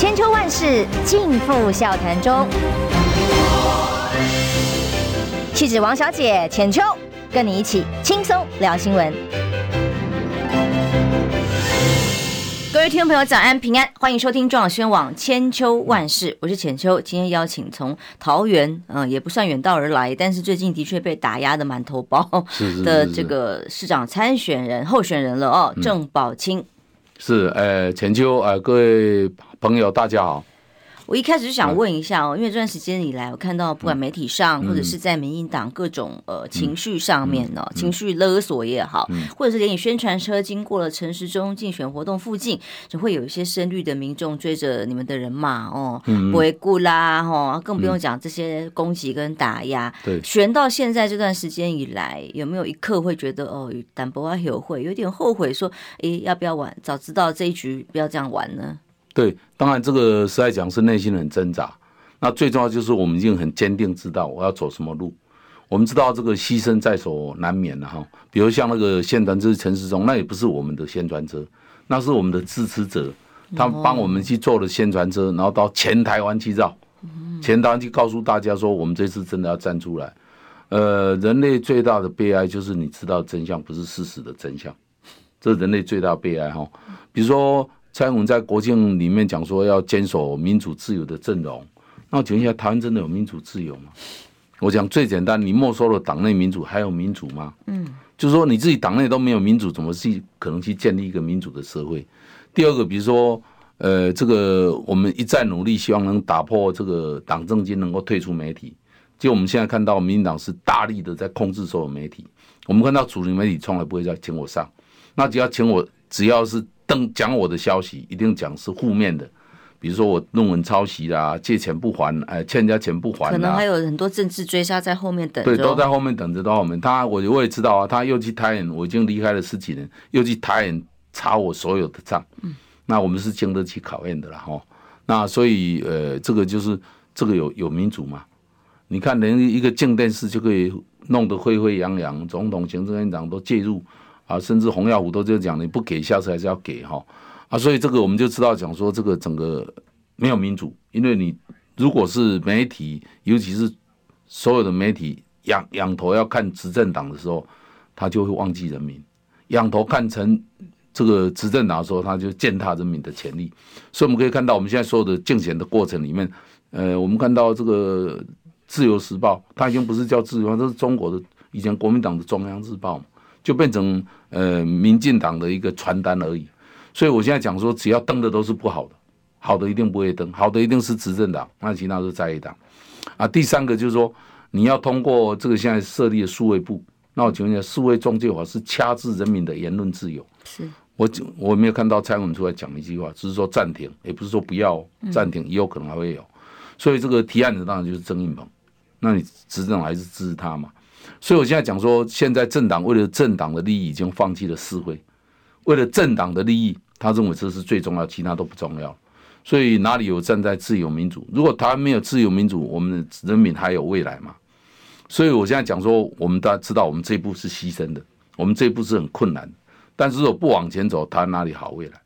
千秋万世尽付笑谈中。气质王小姐浅秋，跟你一起轻松聊新闻。各位听众朋友，早安平安，欢迎收听中广宣网千秋万世，我是浅秋。今天邀请从桃园，嗯、呃，也不算远道而来，但是最近的确被打压的满头包的这个市长参选人候选人了哦，郑宝清。是，呃，全球，呃，各位朋友，大家好。我一开始就想问一下哦，因为这段时间以来，我看到不管媒体上或者是在民进党各种呃情绪上面呢，情绪勒索也好，或者是连你宣传车经过了城市中竞选活动附近，就会有一些深绿的民众追着你们的人骂哦，不会顾啦哦，更不用讲这些攻击跟打压。对，选到现在这段时间以来，有没有一刻会觉得哦，淡薄啊有会有点后悔，说诶要不要玩？早知道这一局不要这样玩呢？对，当然这个实在讲是内心很挣扎。那最重要就是我们已经很坚定知道我要走什么路。我们知道这个牺牲在所难免了哈。比如像那个宣传车陈时中，那也不是我们的宣传车，那是我们的支持者，他们帮我们去做了宣传车，然后到全台湾去绕，全台湾去告诉大家说，我们这次真的要站出来。呃，人类最大的悲哀就是你知道真相不是事实的真相，这是人类最大的悲哀哈。比如说。蔡英文在国庆里面讲说要坚守民主自由的阵容，那我请问一下，台湾真的有民主自由吗？我讲最简单，你没收了党内民主，还有民主吗？嗯，就是说你自己党内都没有民主，怎么去可能去建立一个民主的社会？第二个，比如说，呃，这个我们一再努力，希望能打破这个党政军能够退出媒体，就我们现在看到，民进党是大力的在控制所有媒体。我们看到主流媒体从来不会再请我上，那只要请我，只要是。等讲我的消息，一定讲是负面的，比如说我论文抄袭啦，借钱不还，哎，欠人家钱不还，可能还有很多政治追杀在后面等着。对，都在后面等着，到我们。他，我我也知道啊，他又去台湾，我已经离开了十几年，又去台湾查我所有的账。嗯，那我们是经得起考验的了哈。那所以呃，这个就是这个有有民主嘛？你看，连一个静电视就可以弄得沸沸扬扬，总统、行政院长都介入。啊，甚至洪耀武都就讲，你不给，下次还是要给哈。啊，所以这个我们就知道讲说，这个整个没有民主，因为你如果是媒体，尤其是所有的媒体仰仰头要看执政党的时候，他就会忘记人民；仰头看成这个执政党的时候，他就践踏人民的权利。所以我们可以看到，我们现在所有的竞选的过程里面，呃，我们看到这个《自由时报》，它已经不是叫自由，这是中国的以前国民党的中央日报。就变成呃民进党的一个传单而已，所以我现在讲说，只要登的都是不好的，好的一定不会登，好的一定是执政党，那其他是在野党。啊，第三个就是说，你要通过这个现在设立的数位部，那我请问一下，数位中介法是掐制人民的言论自由。是我我没有看到蔡英文出来讲一句话，只是说暂停，也不是说不要暂停，也有可能还会有。所以这个提案的当然就是曾荫鹏，那你执政还是支持他嘛？所以，我现在讲说，现在政党为了政党的利益，已经放弃了社会。为了政党的利益，他认为这是最重要，其他都不重要。所以，哪里有站在自由民主？如果台湾没有自由民主，我们的人民还有未来吗？所以我现在讲说，我们大家知道，我们这一步是牺牲的，我们这一步是很困难。但是，如果不往前走，台湾哪里好未来？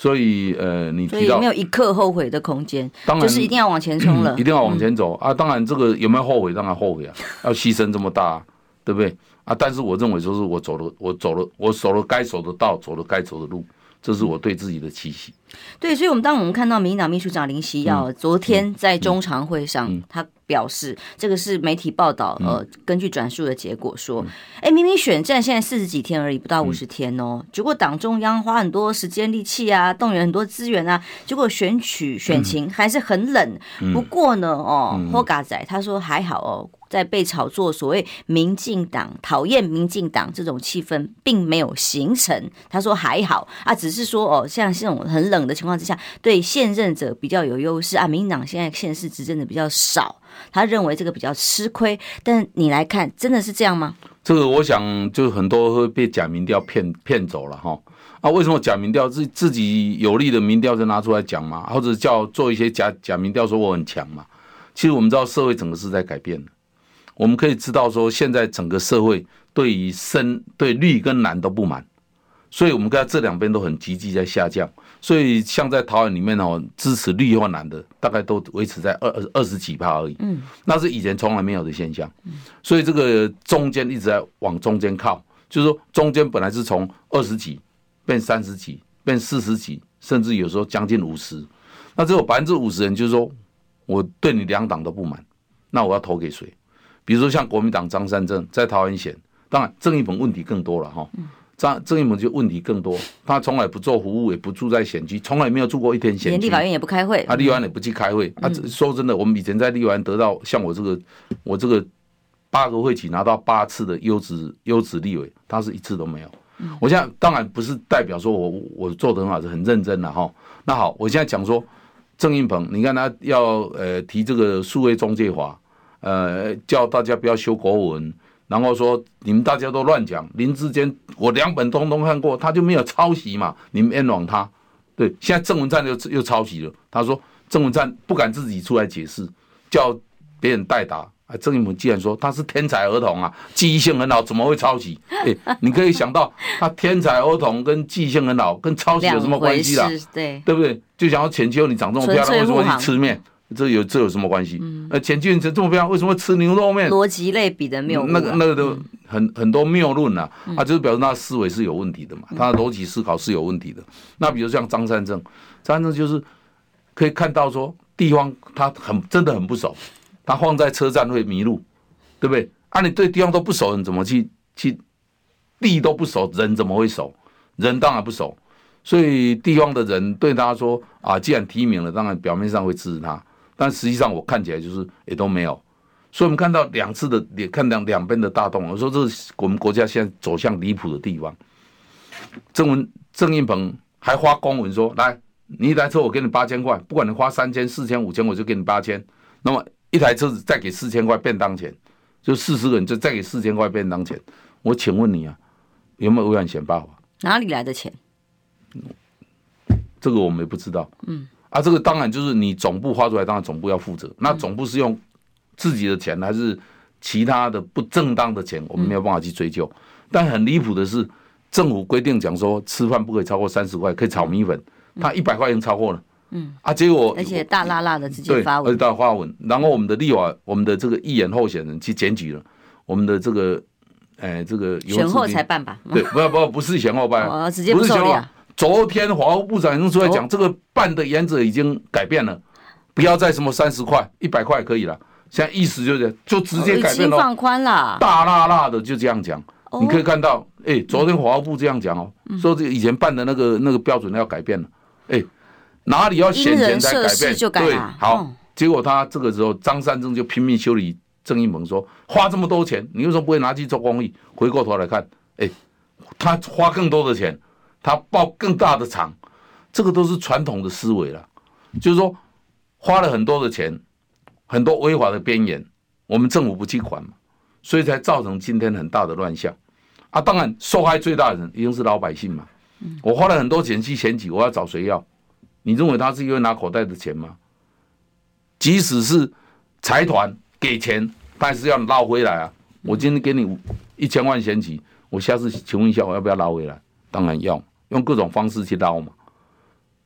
所以，呃，你提到没有一刻后悔的空间，当然就是一定要往前冲了，一定要往前走啊！当然，这个有没有后悔？当然后悔啊！要牺牲这么大，对不对啊？但是我认为，就是我走了，我走了，我走了该走的道，走了该走的路，这是我对自己的期许。对，所以，我们当我们看到民进党秘书长林夕耀昨天在中常会上，他。表示这个是媒体报道，呃，根据转述的结果说，哎，明明选战现在四十几天而已，不到五十天哦，结果党中央花很多时间力气啊，动员很多资源啊，结果选举选情还是很冷。不过呢，哦，霍嘎仔他说还好哦，在被炒作所谓民进党讨厌民进党这种气氛并没有形成。他说还好啊，只是说哦，像这种很冷的情况之下，对现任者比较有优势啊，民进党现在现世执政的比较少。他认为这个比较吃亏，但你来看，真的是这样吗？这个我想就是很多会被假民调骗骗走了哈。啊，为什么假民调自自己有利的民调就拿出来讲嘛？或者叫做一些假假民调说我很强嘛？其实我们知道社会整个是在改变的，我们可以知道说现在整个社会对于深对绿跟蓝都不满，所以我们看这两边都很积极在下降。所以像在桃园里面哦，支持绿或蓝的大概都维持在二二二十几趴而已。嗯，那是以前从来没有的现象。嗯，所以这个中间一直在往中间靠，就是说中间本来是从二十几变三十几变四十几，甚至有时候将近五十。那只有百分之五十人就是说，我对你两党都不满，那我要投给谁？比如说像国民党张三正在桃园选，当然郑一鹏问题更多了哈。张郑运鹏就问题更多，他从来不做服务，也不住在选区，从来没有住过一天选区。连立法院也不开会，他，立法院也不去开会。啊，说真的，我们以前在立法院得到像我这个，我这个八个会期拿到八次的优质优质立委，他是一次都没有。我现在当然不是代表说我我做的很好，是很认真的哈。那好，我现在讲说郑运鹏，你看他要呃提这个数位中介法，呃叫大家不要修国文。然后说你们大家都乱讲，林志坚我两本通通看过，他就没有抄袭嘛？你们冤枉他。对，现在郑文灿又又抄袭了。他说郑文灿不敢自己出来解释，叫别人代打。啊，郑义鹏既然说他是天才儿童啊，记忆性很好，怎么会抄袭？哎，你可以想到他天才儿童跟记忆性很好跟抄袭有什么关系啦？对，对不对？就想要浅秋你长这么漂亮，为什么去吃面？这有这有什么关系？嗯，呃，前俊这这么漂亮，为什么吃牛肉面？逻辑类比的谬论，那个那个都很很多谬论呐，啊，就是表示他思维是有问题的嘛，他的逻辑思考是有问题的。那比如像张三正，张三正就是可以看到说地方他很真的很不熟，他放在车站会迷路，对不对？啊，你对地方都不熟，你怎么去去地都不熟，人怎么会熟？人当然不熟，所以地方的人对他说啊，既然提名了，当然表面上会支持他。但实际上我看起来就是也都没有，所以我们看到两次的也看两两边的大动，我说这是我们国家现在走向离谱的地方。郑文郑运鹏还发公文说，来你一台车我给你八千块，不管你花三千四千五千我就给你八千，那么一台车子再给四千块便当钱，就四十个人就再给四千块便当钱。我请问你啊，有没有违反选罢法？哪里来的钱？这个我们也不知道。嗯。啊，这个当然就是你总部发出来，当然总部要负责。那总部是用自己的钱还是其他的不正当的钱，我们没有办法去追究。但很离谱的是，政府规定讲说吃饭不可以超过三十块，可以炒米粉，他一百块已经超过了。嗯，啊，结果而且大辣辣的直接发文，而且大发文。然后我们的立委，我们的这个议员候选人去检举了我们的这个，哎，这个选后才办吧？对，不要不不是选后办，哦，直接不受理啊。昨天华务部长已经出来讲，这个办的原则已经改变了，不要再什么三十块、一百块可以了。现在意思就是，就直接改变了，放宽了，大辣辣的就这样讲。你可以看到，哎，昨天华务部这样讲哦，说这个以前办的那个那个标准要改变了。哎，哪里要选钱才改变？对，好，结果他这个时候张三正就拼命修理郑一萌，说花这么多钱，你为什么不会拿去做公益？回过头来看，哎，他花更多的钱。他报更大的厂，这个都是传统的思维了，就是说花了很多的钱，很多违法的边缘，我们政府不去管嘛，所以才造成今天很大的乱象。啊，当然受害最大的人一定是老百姓嘛。我花了很多钱去选举，我要找谁要？你认为他是因为拿口袋的钱吗？即使是财团给钱，但是要捞回来啊。我今天给你一千万选举，我下次请问一下，我要不要捞回来？当然要。用各种方式去捞嘛，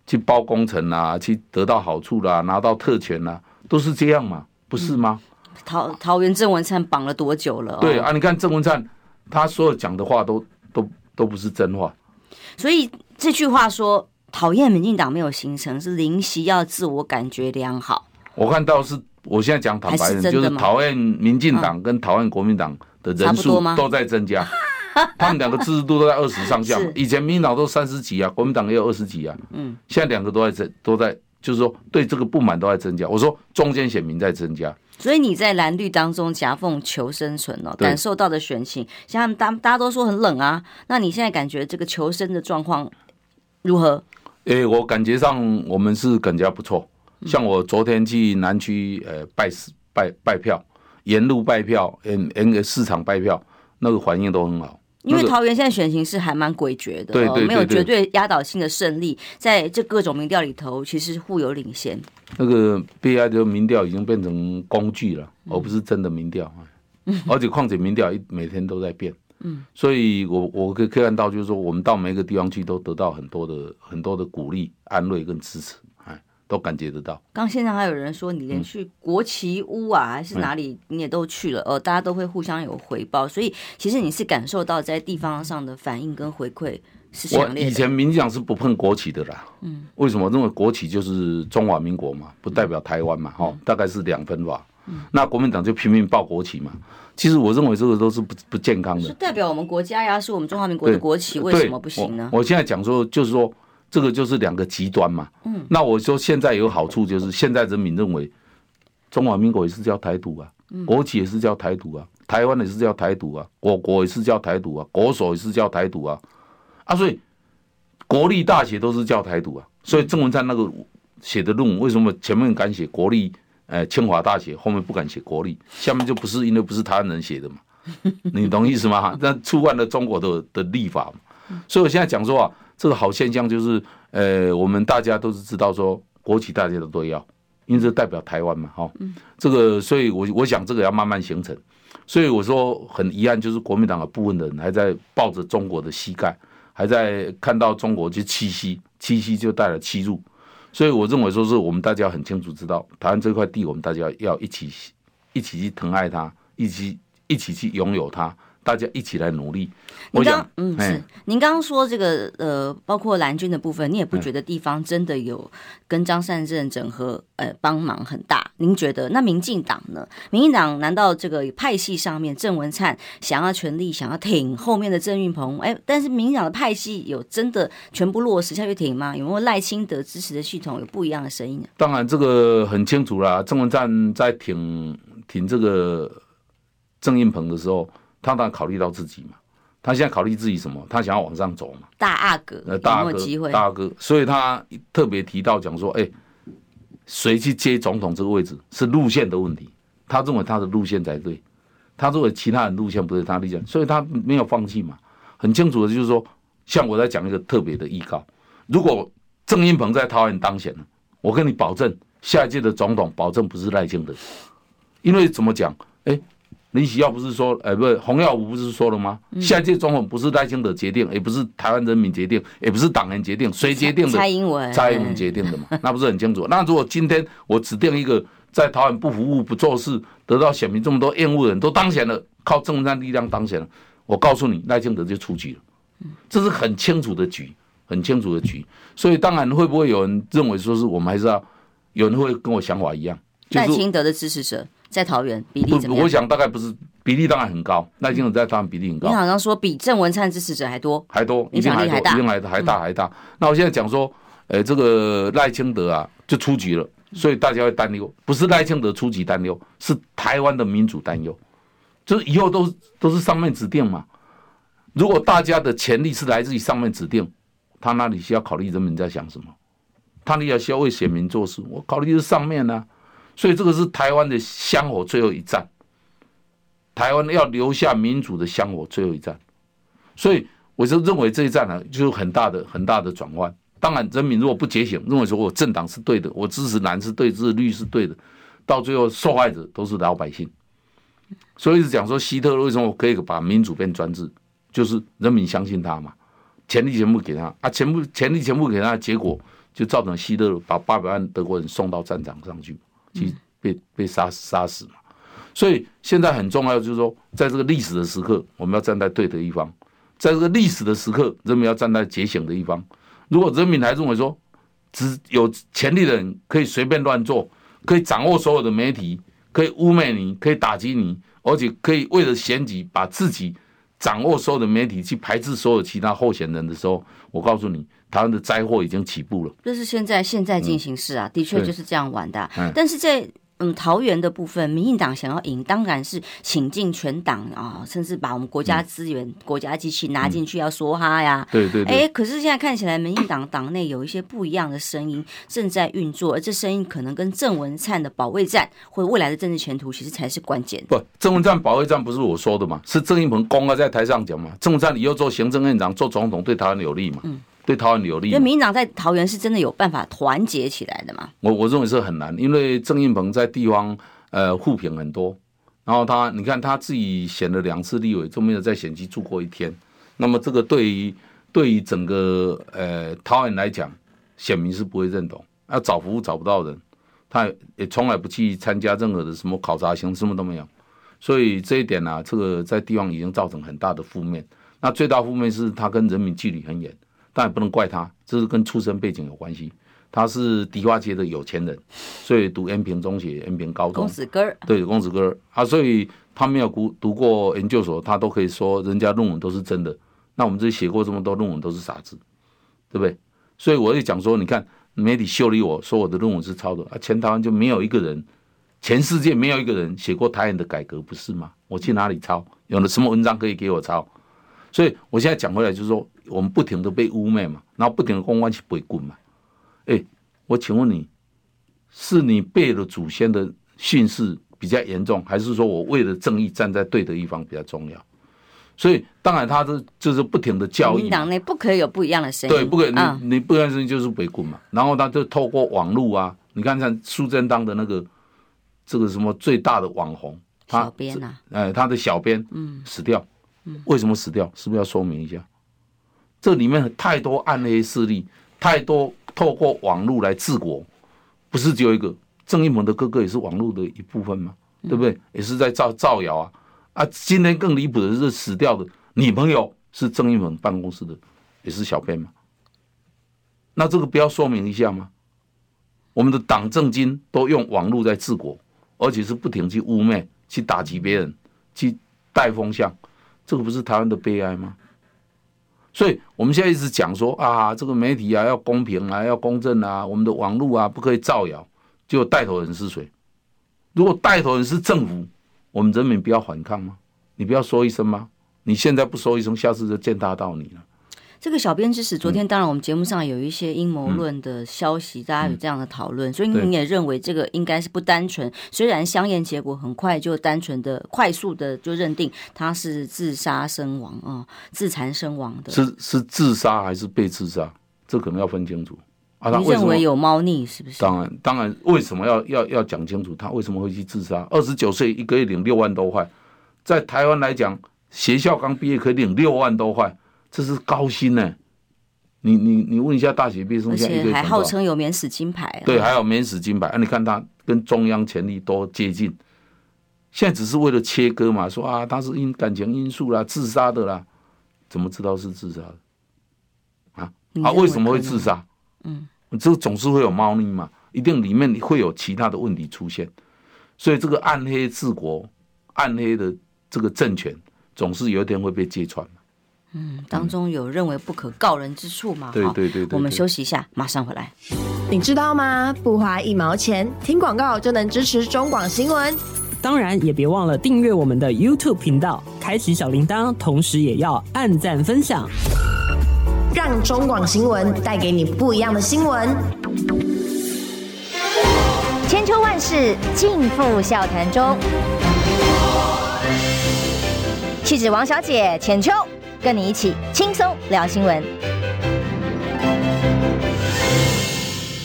去包工程啊，去得到好处啦、啊，拿到特权啦、啊，都是这样嘛，不是吗？嗯、桃桃园郑文灿绑了多久了、哦？对啊，你看郑文灿，他所有讲的话都都都不是真话。所以这句话说讨厌民进党没有形成，是林锡耀自我感觉良好。我看到是，我现在讲坦白的，就是讨厌民进党跟讨厌国民党的人数都在增加。他们两个支持度都在二十上下，以前民进党都三十几啊，国民党也有二十几啊。嗯，现在两个都在增，都在就是说对这个不满都在增加。我说中间选民在增加，所以你在蓝绿当中夹缝求生存哦，感受到的选情，像他们大大家都说很冷啊，那你现在感觉这个求生的状况如何？诶，我感觉上我们是更加不错。像我昨天去南区呃拜拜拜票，沿路拜票，沿沿个市场拜票，那个反应都很好。因为桃园现在选情是还蛮诡谲的，对对，没有绝对压倒性的胜利，在这各种民调里头，其实互有领先。那个 BI 的民调已经变成工具了，而不是真的民调。而且况且民调一每天都在变，嗯，所以我我可以看到，就是说我们到每一个地方去都得到很多的很多的鼓励、安慰跟支持，哎，都感觉得到。刚现在还有人说，你连去国旗屋啊，还是哪里，你也都去了，呃，大家都会互相有回报，所以其实你是感受到在地方上的反应跟回馈。我以前民进党是不碰国旗的啦，嗯，为什么？因为国旗就是中华民国嘛，不代表台湾嘛，哈、嗯，大概是两分吧。嗯，那国民党就拼命报国旗嘛。其实我认为这个都是不不健康的。是代表我们国家呀，是我们中华民国的国旗，为什么不行呢？我，我现在讲说，就是说这个就是两个极端嘛。嗯，那我说现在有好处，就是现在人民认为中华民国也是叫台独啊，国旗也是叫台独啊，台湾也是叫台独啊，我国也是叫台独啊，国手也是叫台独啊。啊，所以国立大学都是叫台独啊，所以郑文灿那个写的论文，为什么前面敢写国立？呃，清华大学后面不敢写国立，下面就不是因为不是台湾人写的嘛，你懂意思吗？那触犯了中国的的立法嘛，所以我现在讲说啊，这个好现象就是，呃，我们大家都是知道说国企大家都都要，因为这代表台湾嘛，哈，这个，所以我我想这个要慢慢形成，所以我说很遗憾，就是国民党的部分的人还在抱着中国的膝盖。还在看到中国就七夕，七夕就带了欺辱，所以我认为说是我们大家很清楚知道，台湾这块地，我们大家要一起一起去疼爱它，一起一起去拥有它。大家一起来努力。我想，嗯，是您刚刚说这个呃，包括蓝军的部分，你也不觉得地方真的有跟张善政整合呃帮忙很大？您觉得？那民进党呢？民进党难道这个派系上面郑文灿想要权力想要挺后面的郑运鹏？哎，但是民进党的派系有真的全部落实下去挺吗？有没有赖清德支持的系统有不一样的声音？当然，这个很清楚啦。郑文灿在挺挺这个郑运鹏的时候。他当然考虑到自己嘛，他现在考虑自己什么？他想要往上走嘛。大阿哥，呃，大阿哥，大阿哥，所以他特别提到讲说，哎，谁去接总统这个位置是路线的问题。他认为他的路线才对，他认为其他人路线不对，他路线，所以他没有放弃嘛。很清楚的就是说，像我在讲一个特别的预告，如果郑英鹏在桃园当选了，我跟你保证，下一届的总统保证不是赖清德，因为怎么讲？哎。林喜耀不是说，呃，不是洪耀武不是说了吗？下一届总统不是赖清德决定，也不是台湾人民决定，也不是党人决定，谁决定的？蔡英文，蔡英文决定的嘛，那不是很清楚？那如果今天我指定一个在台湾不服务、不做事，得到选民这么多厌恶的人都当选了，靠政治力量当选了，我告诉你，赖清德就出局了。这是很清楚的局，很清楚的局。所以当然会不会有人认为说是我们还是要有人会跟我想法一样？赖清德的支持者。在桃园比例怎么样？我想大概不是比例，当然很高。赖清德在桃园比例很高。你好像说比郑文灿支持者还多，还多，影响力还大，影响还大，还大还大。那我现在讲说，呃，这个赖清德啊，就出局了，所以大家会担忧，不是赖清德出局担忧，是台湾的民主担忧，就是以后都都是上面指定嘛。如果大家的权力是来自于上面指定，他那里需要考虑人民在想什么？他那里需要为选民做事，我考虑的是上面呢、啊。所以这个是台湾的香火最后一战，台湾要留下民主的香火最后一战。所以我就认为这一战呢，就有很大的很大的转弯。当然，人民如果不觉醒，认为说我政党是对的，我支持蓝是对，支持绿是对的，到最后受害者都是老百姓。所以是讲说，希特勒为什么可以把民主变专制，就是人民相信他嘛，权力全部给他啊，全部权力全部给他，结果就造成希特勒把八百万德国人送到战场上去。去被被杀杀死嘛，所以现在很重要，就是说，在这个历史的时刻，我们要站在对的一方；在这个历史的时刻，人民要站在觉醒的一方。如果人民还认为说，只有权力的人可以随便乱做，可以掌握所有的媒体，可以污蔑你，可以打击你，而且可以为了选举把自己掌握所有的媒体去排斥所有其他候选人的时候，我告诉你。台湾的灾祸已经起步了，这是现在现在进行式啊，的确就是这样玩的。但是在嗯桃园的部分，民进党想要赢，当然是请进全党啊，甚至把我们国家资源、国家机器拿进去要梭哈呀。对对。哎，可是现在看起来，民进党党内有一些不一样的声音正在运作，而这声音可能跟郑文灿的保卫战或者未来的政治前途，其实才是关键。不，郑文灿保卫战不是我说的嘛，是郑运鹏公开在台上讲嘛。郑文灿以后做行政院长、做总统，对台湾有利嘛？嗯。对桃园有利，因为民进党在桃园是真的有办法团结起来的嘛？我我认为是很难，因为郑运鹏在地方呃互评很多，然后他，你看他自己选了两次立委，都没有在选区住过一天。那么这个对于对于整个呃桃园来讲，选民是不会认同。要找服务找不到人，他也从来不去参加任何的什么考察行，什么都没有。所以这一点呢、啊，这个在地方已经造成很大的负面。那最大负面是他跟人民距离很远，但也不能怪他，这是跟出身背景有关系。他是迪化街的有钱人，所以读恩平中学、恩平高中。公子哥对，公子哥啊，所以他没有读读过研究所，他都可以说人家论文都是真的。那我们这写过这么多论文都是傻子，对不对？所以我也讲说，你看媒体修理我说我的论文是抄的啊，全台湾就没有一个人，全世界没有一个人写过台湾的改革，不是吗？我去哪里抄？有了什么文章可以给我抄？所以我现在讲回来就是说，我们不停的被污蔑嘛，然后不停的公关去背棍嘛。哎，我请问你，是你背了祖先的训示比较严重，还是说我为了正义站在对的一方比较重要？所以当然，他是就是不停的教育。民党内不可以有不一样的声音。对，不可以，你你不一样的声音就是背棍嘛。然后他就透过网络啊，你看像苏贞昌的那个这个什么最大的网红，他小编啊，哎，他的小编嗯死掉，嗯，为什么死掉？是不是要说明一下？这里面太多暗黑势力，太多。透过网络来治国，不是只有一个郑一鹏的哥哥也是网络的一部分吗？对不对？也是在造造谣啊！啊，今天更离谱的是死掉的女朋友是郑一鹏办公室的，也是小编嘛？那这个不要说明一下吗？我们的党政军都用网络在治国，而且是不停去污蔑、去打击别人、去带风向，这个不是台湾的悲哀吗？所以我们现在一直讲说啊，这个媒体啊要公平啊，要公正啊，我们的网络啊不可以造谣。结果带头人是谁？如果带头人是政府，我们人民不要反抗吗？你不要说一声吗？你现在不说一声，下次就见大到你了。这个小编之死，昨天当然我们节目上有一些阴谋论的消息，嗯、大家有这样的讨论，嗯、所以你也认为这个应该是不单纯。虽然相验结果很快就单纯的、快速的就认定他是自杀身亡啊、哦，自残身亡的。是是自杀还是被自杀？这可能要分清楚啊。你认为有猫腻是不是？当然当然，为什么要要要讲清楚？他为什么会去自杀？二十九岁一个月领六万多块，在台湾来讲，学校刚毕业可以领六万多块。这是高薪呢、欸，你你你问一下大学毕业生，而且还号称有免死金牌、啊。对，还有免死金牌啊！你看他跟中央权力多接近，现在只是为了切割嘛，说啊他是因感情因素啦，自杀的啦，怎么知道是自杀的？啊啊，为什么会自杀？嗯，这总是会有猫腻嘛，一定里面会有其他的问题出现，所以这个暗黑治国、暗黑的这个政权，总是有一天会被揭穿。嗯，当中有认为不可告人之处吗？对对对，对。我们休息一下，马上回来。你知道吗？不花一毛钱，听广告就能支持中广新闻。当然，也别忘了订阅我们的 YouTube 频道，开启小铃铛，同时也要按赞分享，让中广新闻带给你不一样的新闻。千秋万世尽付笑谈中。气质王小姐浅秋。跟你一起轻松聊新闻。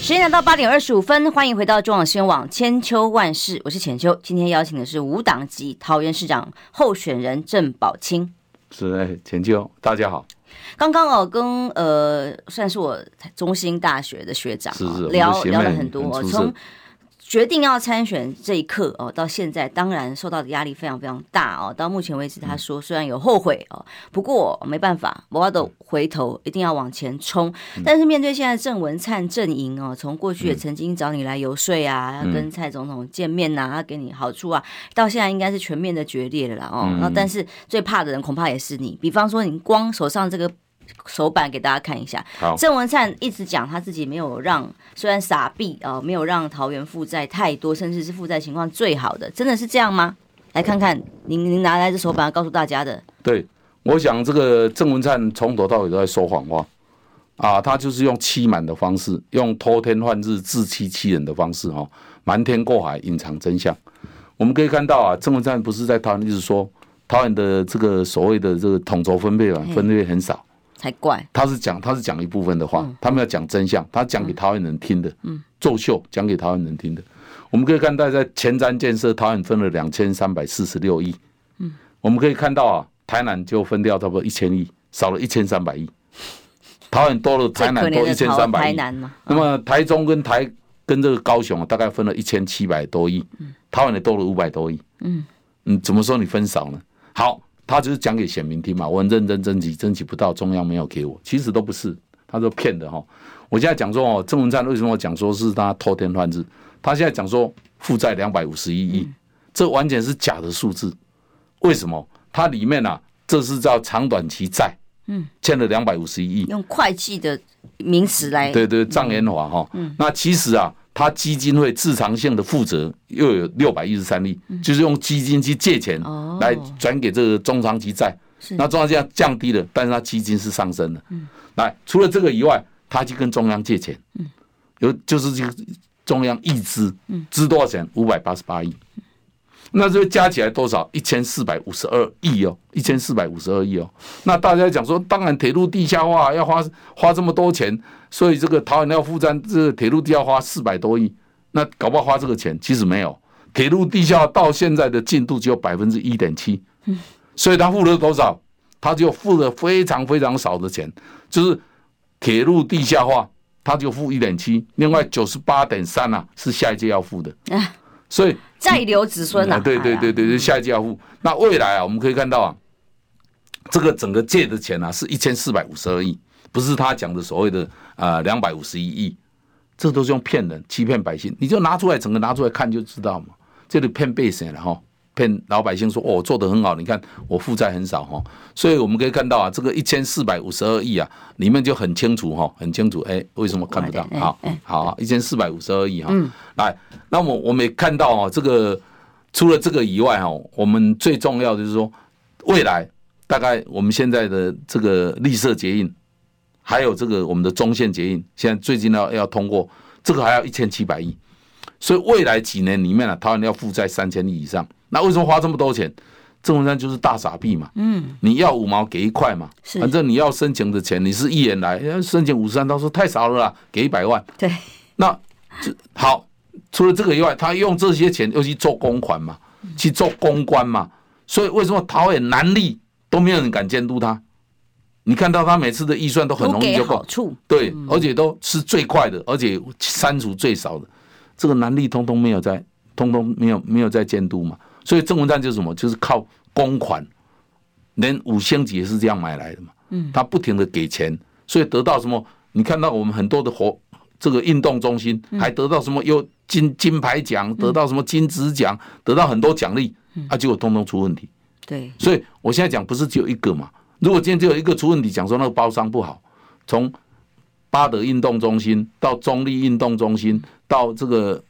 时间来到八点二十五分，欢迎回到中广新闻网千秋万世，我是浅秋。今天邀请的是无党籍桃园市长候选人郑宝清。是哎，浅秋，大家好。刚刚哦，跟呃，算是我中兴大学的学长、聊聊了很多，从。决定要参选这一刻哦，到现在当然受到的压力非常非常大哦。到目前为止，他说虽然有后悔哦，不过没办法，我要的回头一定要往前冲。但是面对现在郑文灿阵营哦，从过去也曾经找你来游说啊，要跟蔡总统见面呐，要给你好处啊，到现在应该是全面的决裂了啦哦。那但是最怕的人恐怕也是你，比方说你光手上这个。手板给大家看一下。郑文灿一直讲他自己没有让，虽然傻币啊，没有让桃园负债太多，甚至是负债情况最好的，真的是这样吗？来看看您您拿来的手板告诉大家的。对，我想这个郑文灿从头到尾都在说谎话啊，他就是用欺瞒的方式，用偷天换日、自欺欺人的方式哈，瞒天过海，隐藏真相。我们可以看到啊，郑文灿不是在桃园一直说桃园的这个所谓的这个统筹分配啊，分配很少。才怪！他是讲，他是讲一部分的话，嗯、他们要讲真相，他讲给台湾人听的，嗯，作秀讲给台湾人听的。我们可以看到，在前瞻建设，台湾分了两千三百四十六亿。嗯，我们可以看到啊，台南就分掉差不多一千亿，少了一千三百亿。台湾多了，台南多一千三百亿。那么台中跟台跟这个高雄啊，大概分了一千七百多亿。嗯，台湾也多了五百多亿。嗯，你怎么说你分少呢？好，他就是讲给选民听嘛。我很认真争取，争取不到，中央没有给我，其实都不是。他说骗的哈，我现在讲说哦，郑文灿为什么讲说是他偷天换日？他现在讲说负债两百五十一亿，这完全是假的数字。为什么？它里面啊，这是叫长短期债，嗯，欠了两百五十一亿，用会计的名词来对对障眼法哈。那其实啊，他基金会自偿性的负责又有六百一十三例，就是用基金去借钱来转给这个中长期债。那中长期债降低了，但是它基金是上升的。来，除了这个以外，他去跟中央借钱，有就是这个中央一支，支多少钱？五百八十八亿。那这加起来多少？一千四百五十二亿哦，一千四百五十二亿哦。那大家讲说，当然铁路地下化要花花这么多钱，所以这个桃园要负担这个铁路地下花四百多亿。那搞不好花这个钱，其实没有。铁路地下到现在的进度只有百分之一点七，所以他付了多少？他就付了非常非常少的钱。就是铁路地下化，他就付一点七，另外九十八点三啊是下一届要付的，所以再留子孙啊，对对对对对，下一届要付。那未来啊，我们可以看到啊，这个整个借的钱啊是一千四百五十二亿，不是他讲的所谓的啊两百五十一亿，这都是用骗人、欺骗百姓。你就拿出来整个拿出来看就知道嘛，这里骗被谁了哈？骗老百姓说哦，做得很好，你看我负债很少哈，所以我们可以看到啊，这个一千四百五十二亿啊，里面就很清楚哈，很清楚哎，为什么看不到？好，好，一千四百五十二亿哈，来，那么我们也看到啊，这个除了这个以外哈，我们最重要的就是说，未来大概我们现在的这个绿色捷运，还有这个我们的中线捷运，现在最近要要通过，这个还要一千七百亿，所以未来几年里面呢，台湾要负债三千亿以上。那为什么花这么多钱？郑文山就是大傻逼嘛。嗯，你要五毛给一块嘛。反正你要申请的钱，你是一人来，申请五十三，他说太少了啦，给一百万。对。那好，除了这个以外，他用这些钱又去做公款嘛，去做公关嘛。所以为什么桃园南力都没有人敢监督他？你看到他每次的预算都很容易就够。对，而且都是最快的，而且删除最少的。这个南力通通没有在，通通没有没有在监督嘛。所以郑文灿就是什么？就是靠公款，连五星级也是这样买来的嘛。嗯，他不停的给钱，所以得到什么？你看到我们很多的活，这个运动中心还得到什么？有金金牌奖，得到什么金质奖，得到很多奖励，啊，结果通通出问题。对，所以我现在讲不是只有一个嘛？如果今天只有一个出问题，讲说那个包商不好，从巴德运动中心到中立运动中心到这个。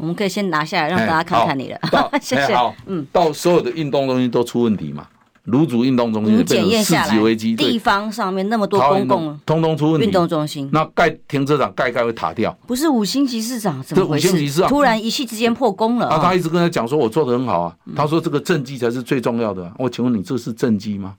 我们可以先拿下来，让大家看看你了。谢谢。嗯，到所有的运动中心都出问题嘛？卤煮运动中心变成四级危机，地方上面那么多公共，通通出问题。运动中心那盖停车场盖盖会塌掉。不是五星级市长怎么回事？五星级市长突然一气之间破功了。啊，他一直跟他讲说，我做的很好啊。他说这个政绩才是最重要的。我请问你，这是政绩吗？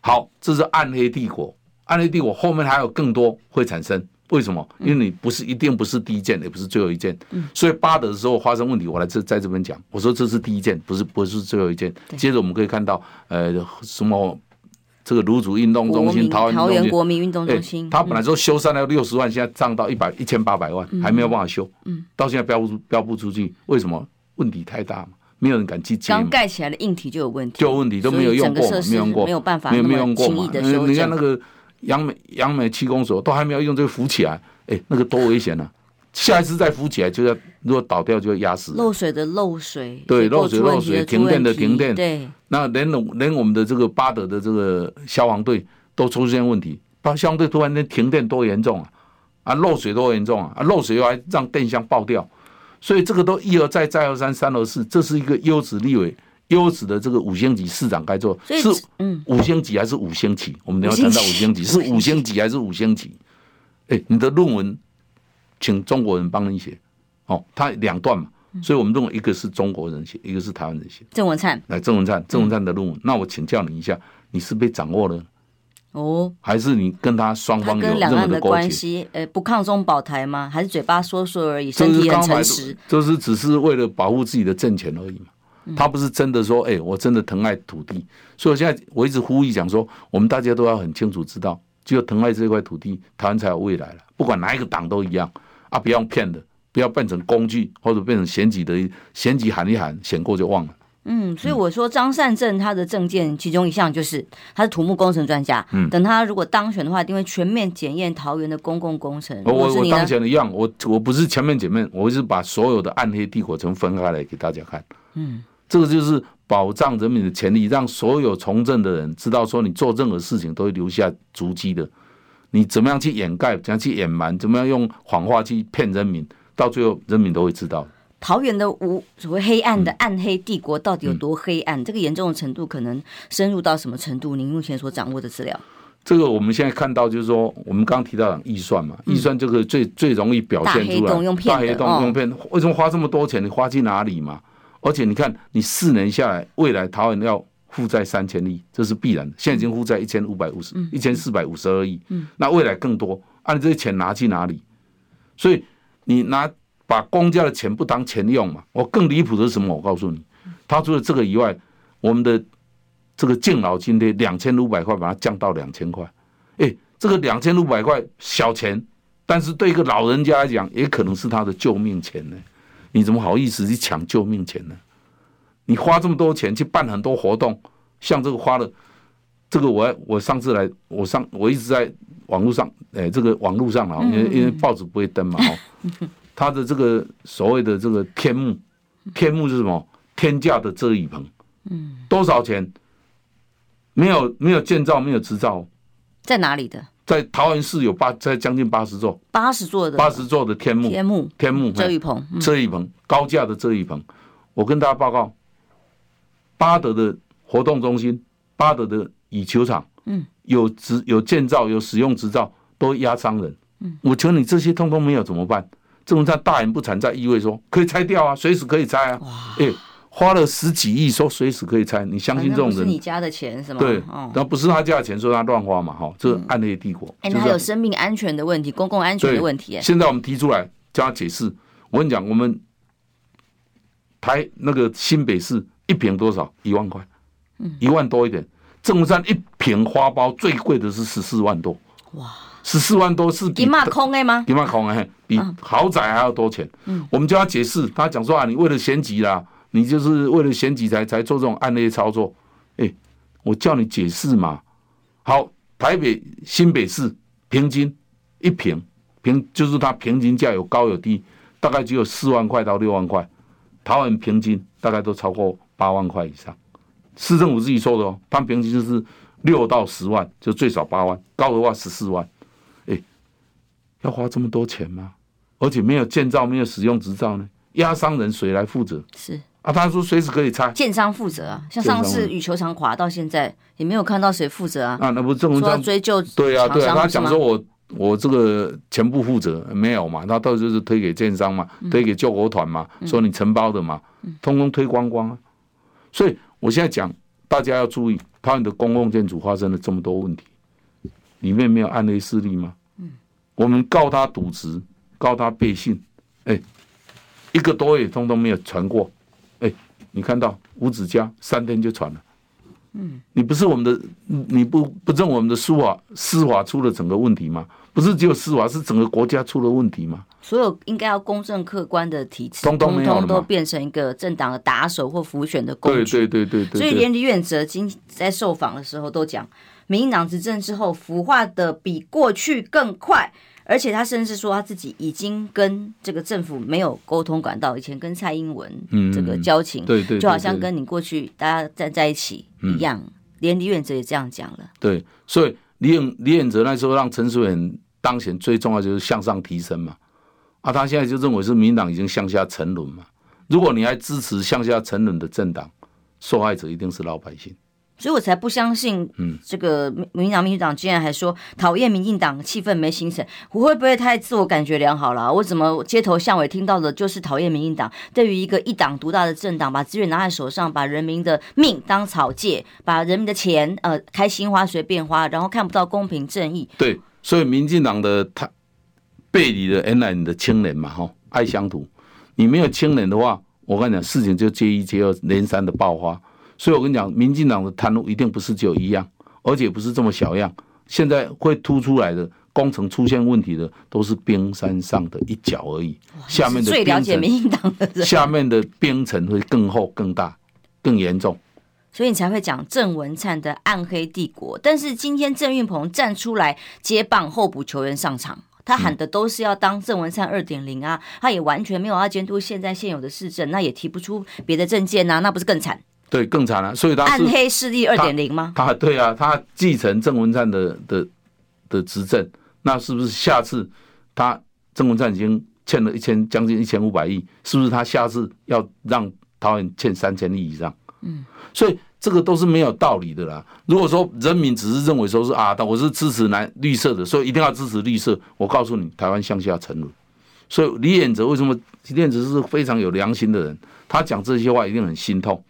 好，这是暗黑帝国。暗黑帝国后面还有更多会产生。为什么？因为你不是一定不是第一件，也不是最后一件，所以八德的时候发生问题，我来这在这边讲，我说这是第一件，不是不是最后一件。接着我们可以看到，呃，什么这个卢竹运动中心、桃园国民运动中心，他本来说修缮了六十万，现在涨到一百一千八百万，还没有办法修，嗯到现在标不出标不出去，为什么？问题太大嘛，没有人敢去接。刚盖起来的硬体就有问题，就有问题都没有用过，没有用过，没有办法，没有没有用过嘛。你看那个。杨美杨美气功所都还没有用这个浮起来，哎、欸，那个多危险呢、啊！下一次再浮起来就要，如果倒掉就要压死。漏水的漏水，对，漏水漏水，停电的停电，对。那连连我们的这个巴德的这个消防队都出现问题，把消防队突然间停电多严重啊！啊，漏水多严重啊！啊，漏水又还让电箱爆掉，所以这个都一而再再而三三而四，这是一个优质立委。优质的这个五星级市长该做是嗯五星级还是五星级？我们等下谈到五星级是五星级还是五星级？哎，你的论文请中国人帮你写哦，他两段嘛，所以我们认为一个是中国人写，一个是台湾人写。郑文灿，来郑文灿，郑文灿的论文，那我请教你一下，你是被掌握了哦，还是你跟他双方有任何的关系？呃，不抗中保台吗？还是嘴巴说说而已？身体很诚实，就是只是为了保护自己的政权而已嘛。他不是真的说，哎、欸，我真的疼爱土地。所以我现在我一直呼吁讲说，我们大家都要很清楚知道，只有疼爱这块土地，台湾才有未来了。不管哪一个党都一样啊，不要用骗的，不要变成工具，或者变成选举的选举喊一喊，选过就忘了。嗯，所以我说张善政他的政见其中一项就是他是土木工程专家。嗯，等他如果当选的话，一定会全面检验桃园的公共工程。我我当选一样，我我不是全面检验，我是把所有的暗黑帝国城分开来给大家看。嗯，这个就是保障人民的权利，让所有从政的人知道说，你做任何事情都会留下足迹的。你怎么样去掩盖，怎样去隐瞒，怎么样用谎话去骗人民，到最后人民都会知道。桃园的无所谓黑暗的暗黑帝国到底有多黑暗？嗯、这个严重的程度可能深入到什么程度？您目前所掌握的资料，这个我们现在看到就是说，我们刚刚提到预算嘛，预算这个最最容易表现出来。大黑洞用骗，大黑洞用骗，为什么花这么多钱？你花去哪里嘛？而且你看，你四年下来，未来桃园要负债三千亿，这是必然的。现在已经负债一千五百五十一千四百五十二亿，那未来更多，按、啊、这些钱拿去哪里？所以你拿。把公家的钱不当钱用嘛？我更离谱的是什么？我告诉你，他除了这个以外，我们的这个敬老津贴两千五百块，把它降到两千块。哎，这个两千五百块小钱，但是对一个老人家来讲，也可能是他的救命钱呢。你怎么好意思去抢救命钱呢？你花这么多钱去办很多活动，像这个花了，这个我我上次来，我上我一直在网络上，哎，这个网络上啊，因为因为报纸不会登嘛，哦。他的这个所谓的这个天幕，天幕是什么？天价的遮雨棚，嗯，多少钱？没有没有建造，没有执照，在哪里的？在桃园市有八，在将近八十座，八十座的八十座的天幕，天幕天幕遮雨棚，遮雨棚，高价的遮雨棚。我跟大家报告，巴德的活动中心，巴德的羽球场，嗯，有执有建造有使用执照，都压伤人，嗯，我求你这些通通没有怎么办？这种在大言不惭，在意味说可以拆掉啊，随时可以拆啊。哎、欸，花了十几亿说随时可以拆，你相信这种人？是你家的钱是吗？对，那、哦、不是他家的钱，说他乱花嘛，哈，这暗黑帝国。哎、嗯，那还有生命安全的问题，公共安全的问题。现在我们提出来叫他解释。我跟你讲，我们台那个新北市一坪多少？一万块，一万多一点。正山一坪花苞最贵的是十四万多。哇！十四万多是比马空的吗？比马空的，比豪宅还要多钱。嗯，我们叫他解释，他讲说啊，你为了选举啦，你就是为了选举才才做这种暗黑操作。哎、我叫你解释嘛。好，台北新北市平均一平平就是它平均价有高有低，大概只有四万块到六万块。桃园平均大概都超过八万块以上。市政府自己说的哦，他们平均就是六到十万，就最少八万，高的话十四万。要花这么多钱吗？而且没有建造，没有使用执照呢？压伤人谁来负责？是啊，他说随时可以拆，建商负责啊。像上次羽球场垮到现在，也没有看到谁负责啊。啊，那不正常追究？对啊，对啊。他讲说我我这个全部负责没有嘛？他到时候就是推给建商嘛，嗯、推给救国团嘛，嗯、说你承包的嘛，嗯、通通推光光啊。所以我现在讲，大家要注意，他们的公共建筑发生了这么多问题，里面没有暗黑势力吗？我们告他渎职，告他背信，哎，一个多月通通没有传过，哎，你看到五子家三天就传了，嗯，你不是我们的，你不不认我们的司法司法出了整个问题吗？不是只有司法，是整个国家出了问题吗？所有应该要公正客观的体制，通通都变成一个政党的打手或浮选的工具，对对对对，对。所以连李远哲今在受访的时候都讲，民进党执政之后腐化的比过去更快。而且他甚至说他自己已经跟这个政府没有沟通管道，以前跟蔡英文这个交情，对对，就好像跟你过去大家站在一起一样。连李远哲也这样讲了。对，所以李远李远哲那时候让陈水扁当选，最重要就是向上提升嘛。啊，他现在就认为是民党已经向下沉沦嘛。如果你还支持向下沉沦的政党，受害者一定是老百姓。所以我才不相信，嗯，这个民民党秘书长竟然还说讨厌民进党，气氛没形成，我会不会太自我感觉良好了？我怎么街头巷尾听到的就是讨厌民进党？对于一个一党独大的政党，把资源拿在手上，把人民的命当草芥，把人民的钱呃开心花随便花，然后看不到公平正义。对，所以民进党的他背离了原来你的清廉嘛，哈，爱乡土，你没有清廉的话，我跟你讲，事情就接一接二连三的爆发。所以，我跟你讲，民进党的贪污一定不是只有一样，而且不是这么小样。现在会突出来的工程出现问题的，都是冰山上的一角而已。下面的最了解民进党的人，下面的冰层会更厚、更大、更严重。所以你才会讲郑文灿的暗黑帝国。但是今天郑运鹏站出来接棒候补球员上场，他喊的都是要当郑文灿二点零啊，他也完全没有要监督现在现有的市政，那也提不出别的政见啊，那不是更惨？对，更惨了。所以他是暗黑势力二点零吗？他对啊，他继承郑文灿的的的执政，那是不是下次他郑文灿已经欠了一千将近一千五百亿，是不是他下次要让桃园欠三千亿以上？嗯，所以这个都是没有道理的啦。如果说人民只是认为说是啊，我是支持蓝绿色的，所以一定要支持绿色，我告诉你，台湾向下沉沦。所以李远哲为什么李远哲是非常有良心的人，他讲这些话一定很心痛。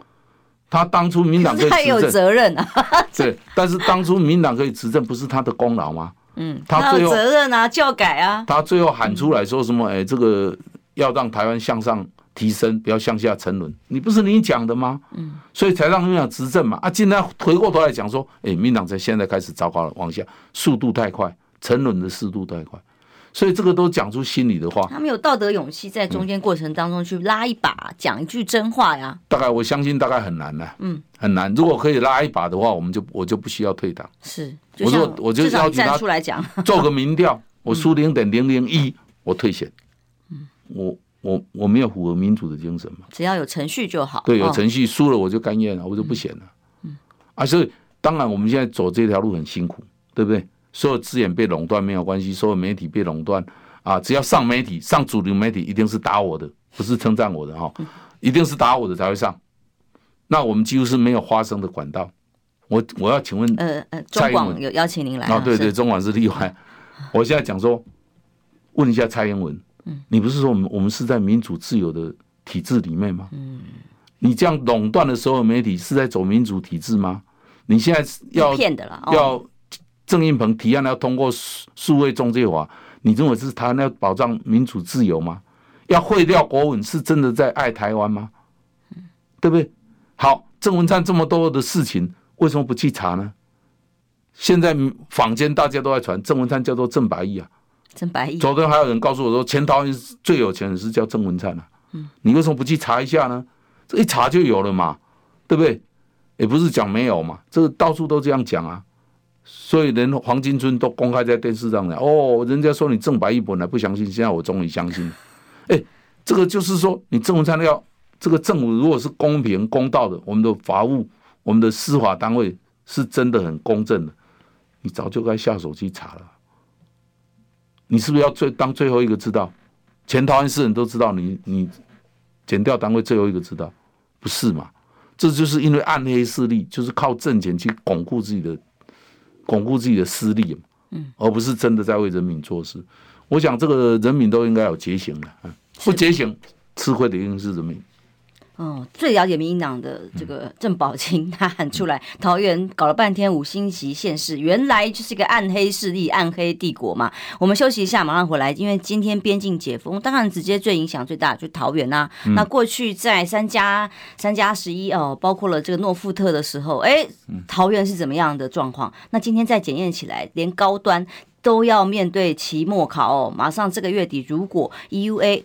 他当初民党可以 执政，他有责任啊。对，但是当初民党可以执政，不是他的功劳吗？嗯，他有责任啊，教改啊。他最后喊出来说什么？哎，这个要让台湾向上提升，不要向下沉沦。你不是你讲的吗？嗯，所以才让民党执政嘛。啊，今天回过头来讲说，哎，民党在现在开始糟糕了，往下速度太快，沉沦的速度太快。所以这个都讲出心里的话，他们有道德勇气在中间过程当中去拉一把，讲、嗯、一句真话呀。大概我相信大概很难了，嗯，很难。如果可以拉一把的话，我们就我就不需要退党。是，我说我就要站出来讲，做个民调，我输零点零零一，我退选。嗯，我我我没有符合民主的精神嘛？只要有程序就好。对，有程序，输了我就甘愿了，我就不选了。嗯，啊，所以当然我们现在走这条路很辛苦，对不对？所有资源被垄断没有关系，所有媒体被垄断啊，只要上媒体、上主流媒体，一定是打我的，不是称赞我的哈，一定是打我的才会上。那我们几乎是没有发声的管道。我我要请问，呃呃，中广有邀请您来啊？对对，中广是例外。我现在讲说，问一下蔡英文，你不是说我们我们是在民主自由的体制里面吗？嗯，你这样垄断的所有媒体是在走民主体制吗？你现在要骗的了，要。郑运鹏提案要通过数位中介法，你认为是他要保障民主自由吗？要废掉国文是真的在爱台湾吗？对不对？好，郑文灿这么多的事情，为什么不去查呢？现在坊间大家都在传郑文灿叫做郑百亿啊，郑百亿。昨天还有人告诉我说，前桃园最有钱的是叫郑文灿啊。嗯，你为什么不去查一下呢？这一查就有了嘛，对不对？也不是讲没有嘛，这个到处都这样讲啊。所以连黄金村都公开在电视上了哦，人家说你郑百亿本来不相信，现在我终于相信了。哎，这个就是说，你郑文灿要这个政府如果是公平公道的，我们的法务、我们的司法单位是真的很公正的，你早就该下手去查了。你是不是要最当最后一个知道？全桃园市人都知道你你减掉单位最后一个知道，不是嘛？这就是因为暗黑势力就是靠挣钱去巩固自己的。巩固自己的私利嘛，嗯，而不是真的在为人民做事。我想这个人民都应该有觉醒了，不觉醒，吃亏的一定是人民。哦，最了解民进党的这个郑宝清，他喊出来，桃园搞了半天五星级县市，原来就是一个暗黑势力、暗黑帝国嘛。我们休息一下，马上回来。因为今天边境解封，当然直接最影响最大就是桃园呐、啊。嗯、那过去在三加三加十一哦，包括了这个诺富特的时候，哎，桃园是怎么样的状况？那今天再检验起来，连高端都要面对期末考哦。马上这个月底，如果 EUA。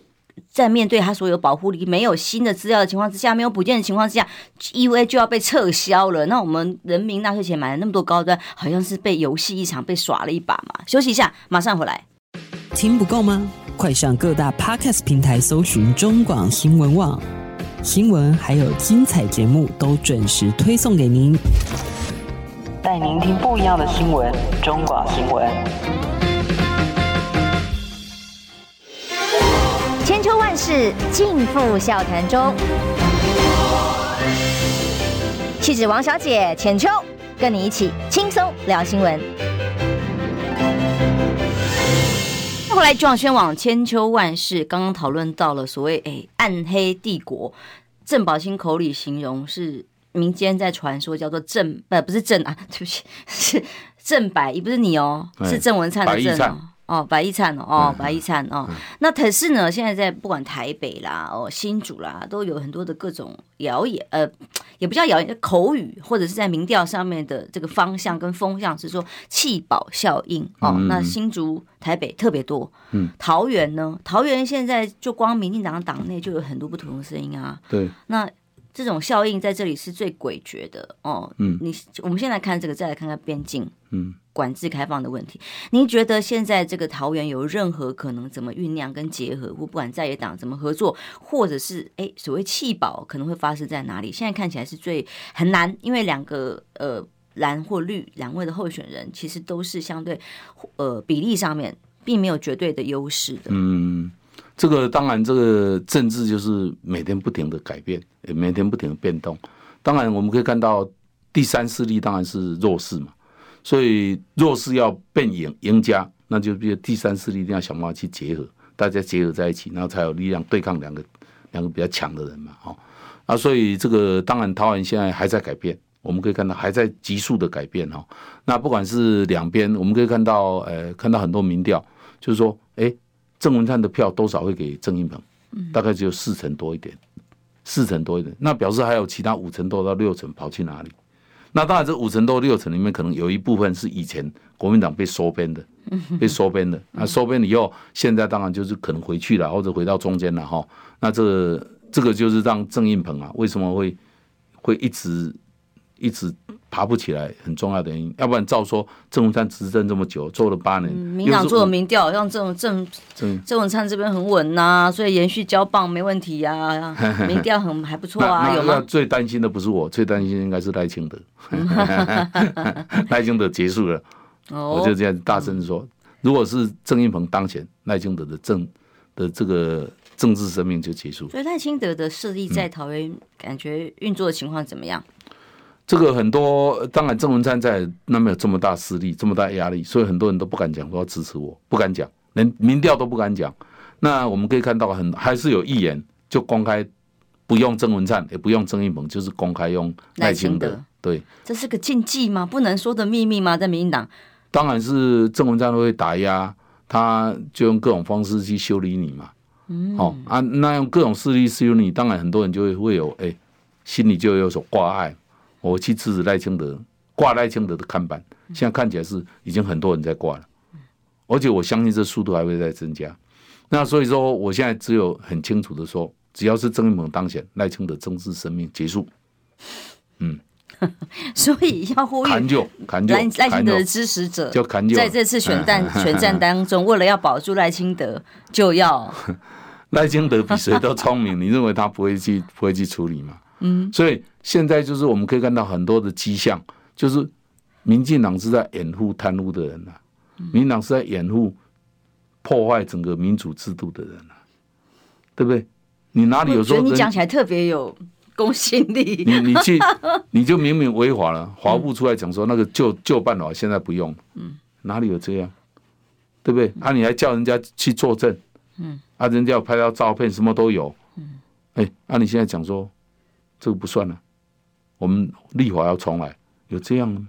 在面对他所有保护力没有新的资料的情况之下，没有补件的情况之下，EUA 就要被撤销了。那我们人民纳税钱买了那么多高端，好像是被游戏一场，被耍了一把嘛。休息一下，马上回来。听不够吗？快上各大 Podcast 平台搜寻中广新闻网新闻，还有精彩节目都准时推送给您，带您听不一样的新闻。中广新闻。千秋万世尽付笑谈中。气质王小姐浅秋，跟你一起轻松聊新闻。后来中宣网千秋万世，刚刚讨论到了所谓“哎暗黑帝国”，郑宝清口里形容是民间在传说叫做郑呃不是郑啊，对不起是郑百也，不是你哦，是郑文灿的郑哦。哦，白一灿哦，哦，白一灿哦。那可是呢，现在在不管台北啦、哦新竹啦，都有很多的各种谣言，呃，也不叫谣言，口语或者是在民调上面的这个方向跟风向是说弃保效应哦。那新竹、台北特别多，嗯，桃园呢？桃园现在就光民进党党内就有很多不同的声音啊。对，那这种效应在这里是最诡谲的哦。嗯，你我们先来看这个，再来看看边境。嗯。管制开放的问题，您觉得现在这个桃园有任何可能怎么酝酿跟结合，或不管在野党怎么合作，或者是哎所谓弃保可能会发生在哪里？现在看起来是最很难，因为两个呃蓝或绿两位的候选人其实都是相对呃比例上面并没有绝对的优势的。嗯，这个当然这个政治就是每天不停的改变，也每天不停的变动。当然我们可以看到第三势力当然是弱势嘛。所以若是要变赢赢家，那就比如第三势力一定要想办法去结合，大家结合在一起，然后才有力量对抗两个两个比较强的人嘛，哦，啊，所以这个当然台湾现在还在改变，我们可以看到还在急速的改变哦。那不管是两边，我们可以看到，呃，看到很多民调，就是说，哎，郑文灿的票多少会给郑英鹏？大概只有四成多一点，四成多一点，那表示还有其他五成多到六成跑去哪里？那当然，这五成多六成里面，可能有一部分是以前国民党被收编的，被收编的。那收编了以后，现在当然就是可能回去了，或者回到中间了哈。那这个这个就是让郑运鹏啊，为什么会会一直一直。爬不起来，很重要的原因，要不然照说郑文灿执政这么久，做了八年，嗯、民党做的民调，像郑郑郑文灿这边很稳呐、啊，所以延续交棒没问题呀、啊，民调很还不错啊。有吗？最担心的不是我，最担心应该是赖清德，赖清德结束了，哦、我就这样大声说，如果是郑运鹏当选，赖清德的政的这个政治生命就结束。所以赖清德的势力在桃园感觉运作的情况怎么样？这个很多，当然郑文灿在那边有这么大势力，这么大压力，所以很多人都不敢讲说要支持我，不敢讲，连民调都不敢讲。那我们可以看到很，很还是有议员就公开不用郑文灿，也不用郑运鹏，就是公开用赖清德。对，这是个禁忌吗？不能说的秘密吗？在民进党？当然是郑文灿会打压，他就用各种方式去修理你嘛。嗯，好、哦、啊，那用各种势力修理你，当然很多人就会会有哎，心里就有所挂碍。我去支持赖清德，挂赖清德的看板，现在看起来是已经很多人在挂了，而且我相信这速度还会再增加。那所以说，我现在只有很清楚的说，只要是郑运鹏当选，赖清德政治生命结束。嗯，所以要呼吁砍就砍就赖清德的支持者，就砍就在这次选战 选战当中，为了要保住赖清德，就要 赖清德比谁都聪明，你认为他不会去不会去处理吗？嗯，所以现在就是我们可以看到很多的迹象，就是民进党是在掩护贪污的人呐、啊，民进党是在掩护破坏整个民主制度的人呐、啊，对不对？你哪里有说？你讲起来特别有公信力。你你去，你就明明违法了，法务部出来讲说那个旧旧办法现在不用，嗯，哪里有这样？对不对？啊，你还叫人家去作证，嗯，啊，人家有拍到照片，什么都有，嗯，哎，啊，你现在讲说。这个不算了，我们立法要重来，有这样的吗？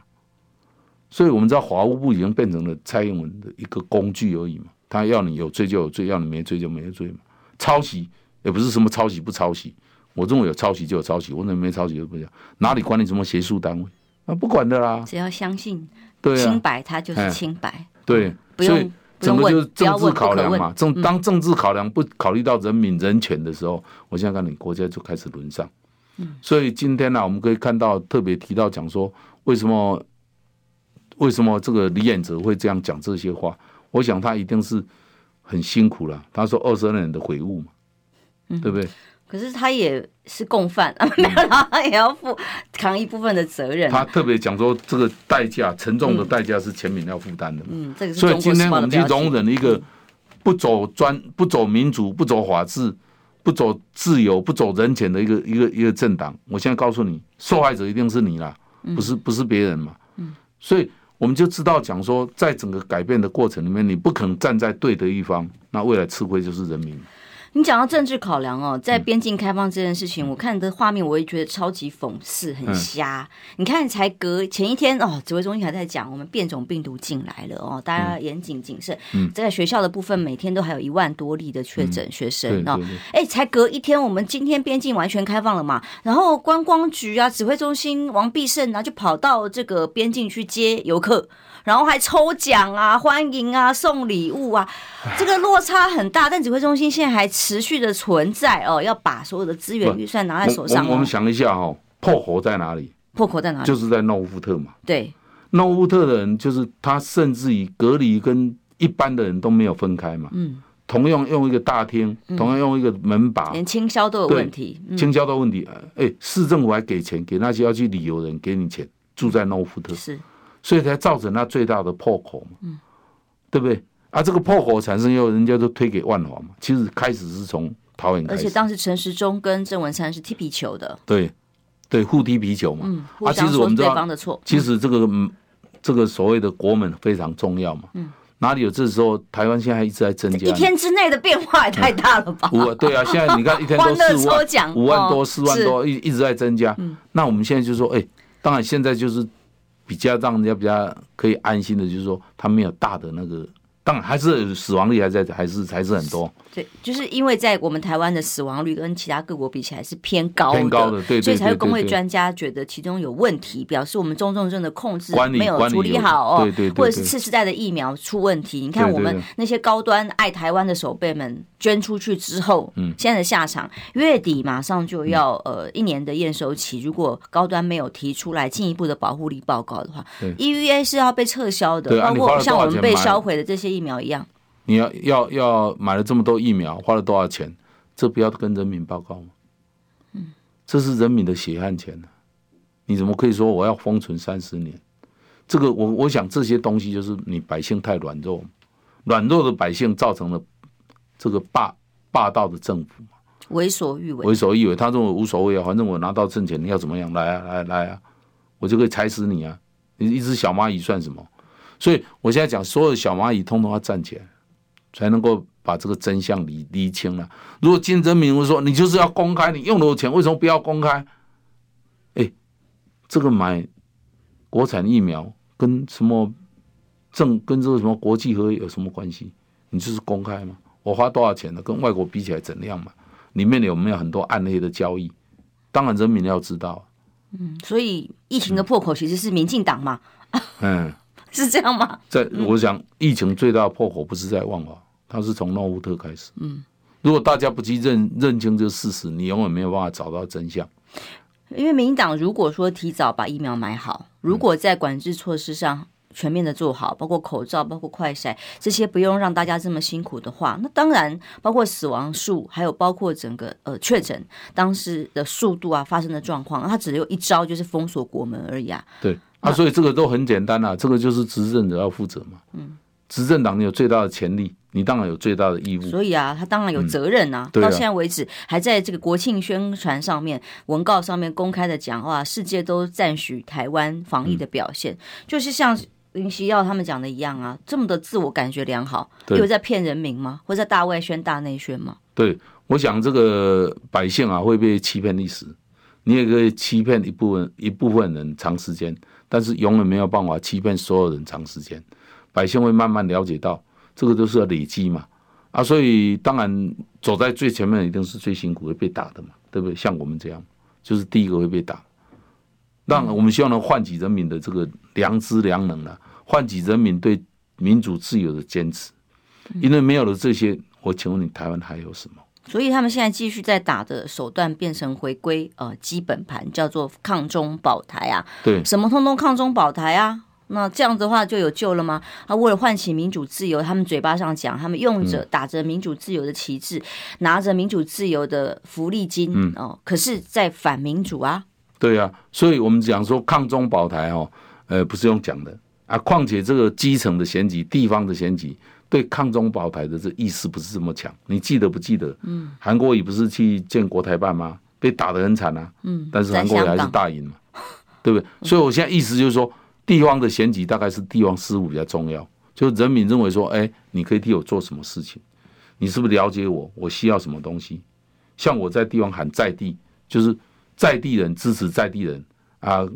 所以我们知道法务部已经变成了蔡英文的一个工具而已嘛，他要你有罪就有罪，要你没罪就没罪嘛。抄袭也不是什么抄袭不抄袭，我认为有抄袭就有抄袭，我认为没抄袭就不讲，哪里管你什么学术单位啊？不管的啦，只要相信对清白，他就是清白。对，所以整个就是政治考量嘛。政当政治考量不考虑到人民人权的时候，我现在看你国家就开始沦丧。所以今天呢、啊，我们可以看到特别提到讲说，为什么为什么这个李远哲会这样讲这些话？我想他一定是很辛苦了。他说二十二年的悔悟嘛，嗯、对不对？可是他也是共犯，没有他也要负扛一部分的责任。他特别讲说，这个代价沉重的代价是全民要负担的。嗯，这个是。所以今天我们去容忍一个不走专、不走民主、不走法治。不走自由、不走人权的一个一个一个政党。我现在告诉你，受害者一定是你啦，不是不是别人嘛。嗯所以我们就知道讲说，在整个改变的过程里面，你不可能站在对的一方，那未来吃亏就是人民。你讲到政治考量哦，在边境开放这件事情，嗯、我看的画面我也觉得超级讽刺，很瞎。嗯、你看，才隔前一天哦，指挥中心还在讲我们变种病毒进来了哦，大家要严谨谨慎。嗯，在学校的部分，每天都还有一万多例的确诊学生哦。哎，才隔一天，我们今天边境完全开放了嘛？然后观光局啊，指挥中心王必胜啊，就跑到这个边境去接游客。然后还抽奖啊，欢迎啊，送礼物啊，这个落差很大。但指挥中心现在还持续的存在哦，要把所有的资源预算拿在手上。我，我，我们想一下哦，破口在哪里？破口在哪里？就是在诺夫特嘛。对，诺夫特的人就是他，甚至于隔离跟一般的人都没有分开嘛。嗯。同样用一个大厅，同样用一个门把，连清消都有问题。清消都有问题。哎，市政府还给钱给那些要去旅游的人，给你钱住在诺夫特。是。所以才造成他最大的破口嘛，嗯，对不对？啊，这个破口产生以后，人家都推给万华嘛。其实开始是从桃园开始，而且当时陈时中跟郑文灿是踢皮球的，对，对，互踢皮球嘛。嗯，啊，其实我们知道，其实这个嗯，这个所谓的国门非常重要嘛。嗯，哪里有这时候台湾现在还一直在增加，一天之内的变化也太大了吧？五对啊，现在你看 一天都四万，五万多，四万多，一一直在增加。嗯，那我们现在就说，哎，当然现在就是。比较让人家比较可以安心的，就是说他没有大的那个，当然还是死亡率还在，还是还是很多。对，就是因为在我们台湾的死亡率跟其他各国比起来是偏高的，偏高的，对，所以才会公卫专家觉得其中有问题，表示我们中重症的控制没有处理好哦，对对，或者是次世代的疫苗出问题。你看我们那些高端爱台湾的守备们捐出去之后，嗯，现在的下场，月底马上就要呃一年的验收期，如果高端没有提出来进一步的保护力报告的话，EVA 是要被撤销的，包括像我们被销毁的这些疫苗一样。你要要要买了这么多疫苗，花了多少钱？这不要跟人民报告吗？嗯，这是人民的血汗钱啊，你怎么可以说我要封存三十年？这个我我想这些东西就是你百姓太软弱，软弱的百姓造成了这个霸霸道的政府，为所欲为，为所欲为。他认为无所谓啊，反正我拿到挣钱，你要怎么样来啊来来啊，我就可以踩死你啊！你一只小蚂蚁算什么？所以我现在讲，所有的小蚂蚁通通要站起来。才能够把这个真相理理清了。如果金正民说你就是要公开，你用了我钱，为什么不要公开？哎，这个买国产疫苗跟什么政跟这个什么国际合约有什么关系？你就是公开嘛。我花多少钱呢？跟外国比起来怎样嘛？里面有没有很多暗黑的交易？当然人民要知道。嗯，所以疫情的破口其实是民进党嘛。嗯，是这样吗？在我想，疫情最大的破口不是在万华。它是从诺乌特开始。嗯，如果大家不去认认清这个事实，你永远没有办法找到真相。因为民进党如果说提早把疫苗买好，如果在管制措施上全面的做好，包括口罩、包括快筛这些，不用让大家这么辛苦的话，那当然包括死亡数，还有包括整个呃确诊当时的速度啊，发生的状况，它只有一招就是封锁国门而已啊。对啊，所以这个都很简单啊，这个就是执政者要负责嘛。嗯，执政党你有最大的潜力。你当然有最大的义务，所以啊，他当然有责任、啊。嗯啊、到现在为止，还在这个国庆宣传上面、文告上面公开的讲话，世界都赞许台湾防疫的表现，嗯、就是像林夕耀他们讲的一样啊，这么的自我感觉良好，对有在骗人民吗？或者在大外宣、大内宣吗？对，我想这个百姓啊会被欺骗历史，你也可以欺骗一部分一部分人长时间，但是永远没有办法欺骗所有人长时间，百姓会慢慢了解到。这个都是要累积嘛，啊，所以当然走在最前面一定是最辛苦会被打的嘛，对不对？像我们这样，就是第一个会被打。让我们希望能唤起人民的这个良知良能了，唤起人民对民主自由的坚持。因为没有了这些，我请问你，台湾还有什么？所以他们现在继续在打的手段变成回归呃基本盘，叫做抗中保台啊。对，什么通通抗中保台啊？那这样子的话就有救了吗？啊，为了唤起民主自由，他们嘴巴上讲，他们用着打着民主自由的旗帜，嗯、拿着民主自由的福利金，嗯、哦，可是，在反民主啊。对啊，所以我们讲说抗中保台哦，呃，不是用讲的啊。况且这个基层的选举、地方的选举，对抗中保台的这意识不是这么强。你记得不记得？嗯，韩国瑜不是去见国台办吗？被打得很惨啊。嗯，但是韩国瑜还是大赢嘛，对不对？所以我现在意思就是说，地方的选举大概是地方事务比较重要。就人民认为说，哎，你可以替我做什么事情？你是不是了解我？我需要什么东西？像我在地方喊在地，就是在地人支持在地人啊，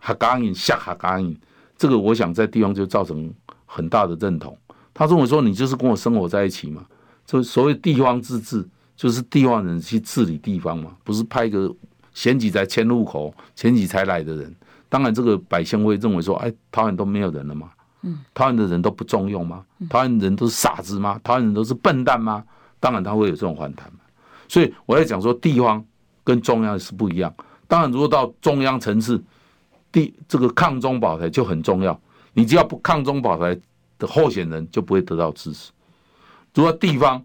哈嘎应下哈嘎应，这个我想在地方就造成很大的认同。他认为说，你就是跟我生活在一起嘛，就所谓地方自治，就是地方人去治理地方嘛，不是派一个选举才迁入口、前几才来的人。当然，这个百姓会认为说，哎，桃园都没有人了嘛，嗯，桃园的人都不重用吗？桃园人都是傻子吗？桃园人都是笨蛋吗？当然，他会有这种反弹嘛。所以我在讲说，地方跟中央是不一样。当然，如果到中央层次，地这个抗中保台就很重要。你只要不抗中保台的候选人，就不会得到支持。如果地方，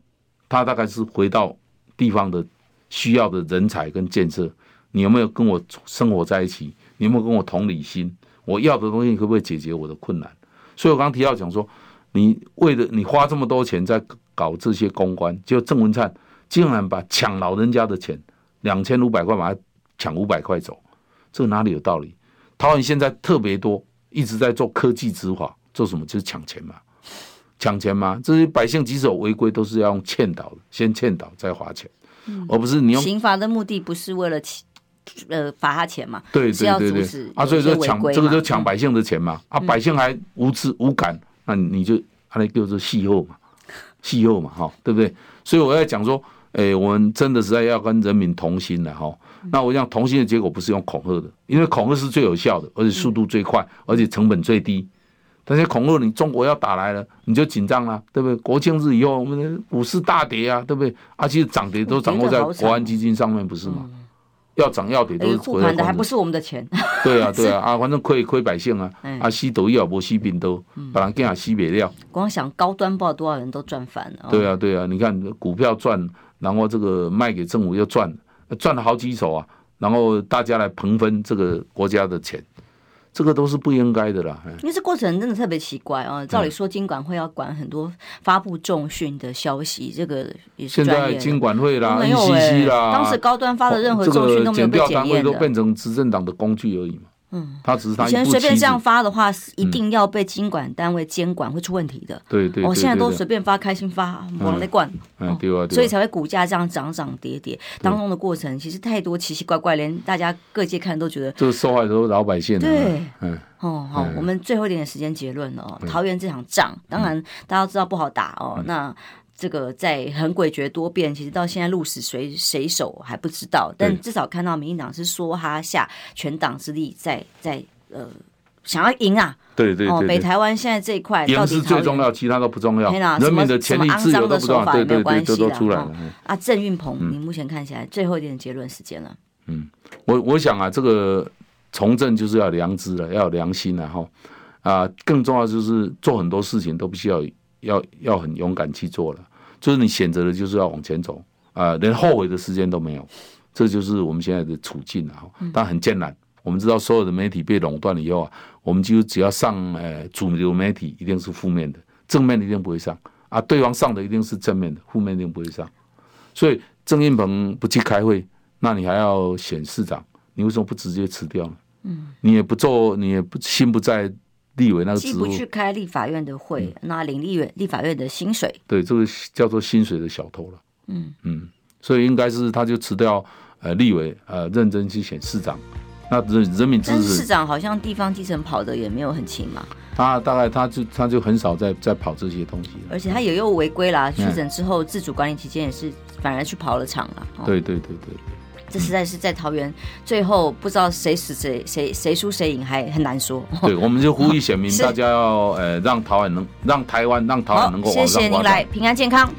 他大概是回到地方的需要的人才跟建设，你有没有跟我生活在一起？你有没有跟我同理心？我要的东西可不可以解决我的困难？所以我刚提到讲说，你为了你花这么多钱在搞这些公关，就郑文灿。竟然把抢老人家的钱两千五百块，把它抢五百块走，这哪里有道理？桃园现在特别多，一直在做科技执法，做什么？就是抢钱嘛，抢钱嘛。这些百姓即使有违规，都是要用劝导的，先劝导再罚钱，嗯、而不是你用刑罚的目的不是为了呃罚他钱嘛？对对对对，啊，所以说抢这个就抢百姓的钱嘛，嗯、啊，百姓还无知无感，那你就那就是戏后嘛，戏后嘛，哈，对不对？所以我在讲说。哎、欸，我们真的实在要跟人民同心了哈。那我想同心的结果不是用恐吓的，因为恐吓是最有效的，而且速度最快，而且成本最低。但是恐吓你中国要打来了，你就紧张了，对不对？国庆日以后我们的股市大跌啊，对不对？而且涨跌都掌握在国安基金上面，不是吗？要涨要跌都是护盘的，还不是我们的钱。对啊，对啊，啊，反正亏亏百姓啊，啊，吸毒药不吸病都，把人更啊吸别掉。光想高端报多少人都赚翻了。对啊，对啊，你看股票赚。然后这个卖给政府又赚，赚了好几手啊！然后大家来平分这个国家的钱，这个都是不应该的啦。因为这过程真的特别奇怪啊！照理说，金管会要管很多发布重讯的消息，这个也是。现在金管会啦，NCC 啦，当时高端发的任何重讯都没有被检验的。都变成执政党的工具而已嘛。嗯，他只是他以前随便这样发的话，一定要被经管单位监管，会出问题的。对对，我现在都随便发，开心发，往内灌。嗯，对啊，所以才会股价这样涨涨跌跌当中的过程，其实太多奇奇怪怪，连大家各界看都觉得。就是受害都是老百姓。对，嗯，哦，好，我们最后一点点时间结论了哦。桃园这场仗，当然大家都知道不好打哦。那。这个在很诡谲多变，其实到现在鹿死谁谁手还不知道，但至少看到民进党是说他下全党之力在在呃想要赢啊。对对对，哦，北台湾现在这一块赢是最重要，其他都不重要。人民的权利自由都不重要，对对对，都都出来了。啊，郑运鹏，你目前看起来最后一点结论时间了。嗯，我我想啊，这个从政就是要良知了，要有良心了哈。啊，更重要就是做很多事情都必须要要要很勇敢去做了。就是你选择的，就是要往前走啊，连后悔的时间都没有，这就是我们现在的处境啊。但很艰难。我们知道，所有的媒体被垄断了以后啊，我们就只要上呃主流媒体，一定是负面的，正面的一定不会上啊。对方上的一定是正面的，负面一定不会上。所以郑运鹏不去开会，那你还要选市长，你为什么不直接辞掉呢？嗯，你也不做，你也不心不在。立委那个职务，既不去开立法院的会，那领立院立法院的薪水，对，这个叫做薪水的小偷了。嗯。嗯，所以应该是他就辞掉呃立委呃认真去选市长，那人人民支持。市长好像地方基层跑的也没有很勤嘛。他大概他就他就很少在在跑这些东西，而且他也又违规啦，确诊之后自主管理期间也是反而去跑了场了。对对对对。这实在是在桃园，最后不知道谁死谁谁谁输谁赢，还很难说。对，我们就呼吁选民，大家要呃让桃园能让台湾让桃园能够。谢谢您来，平安健康。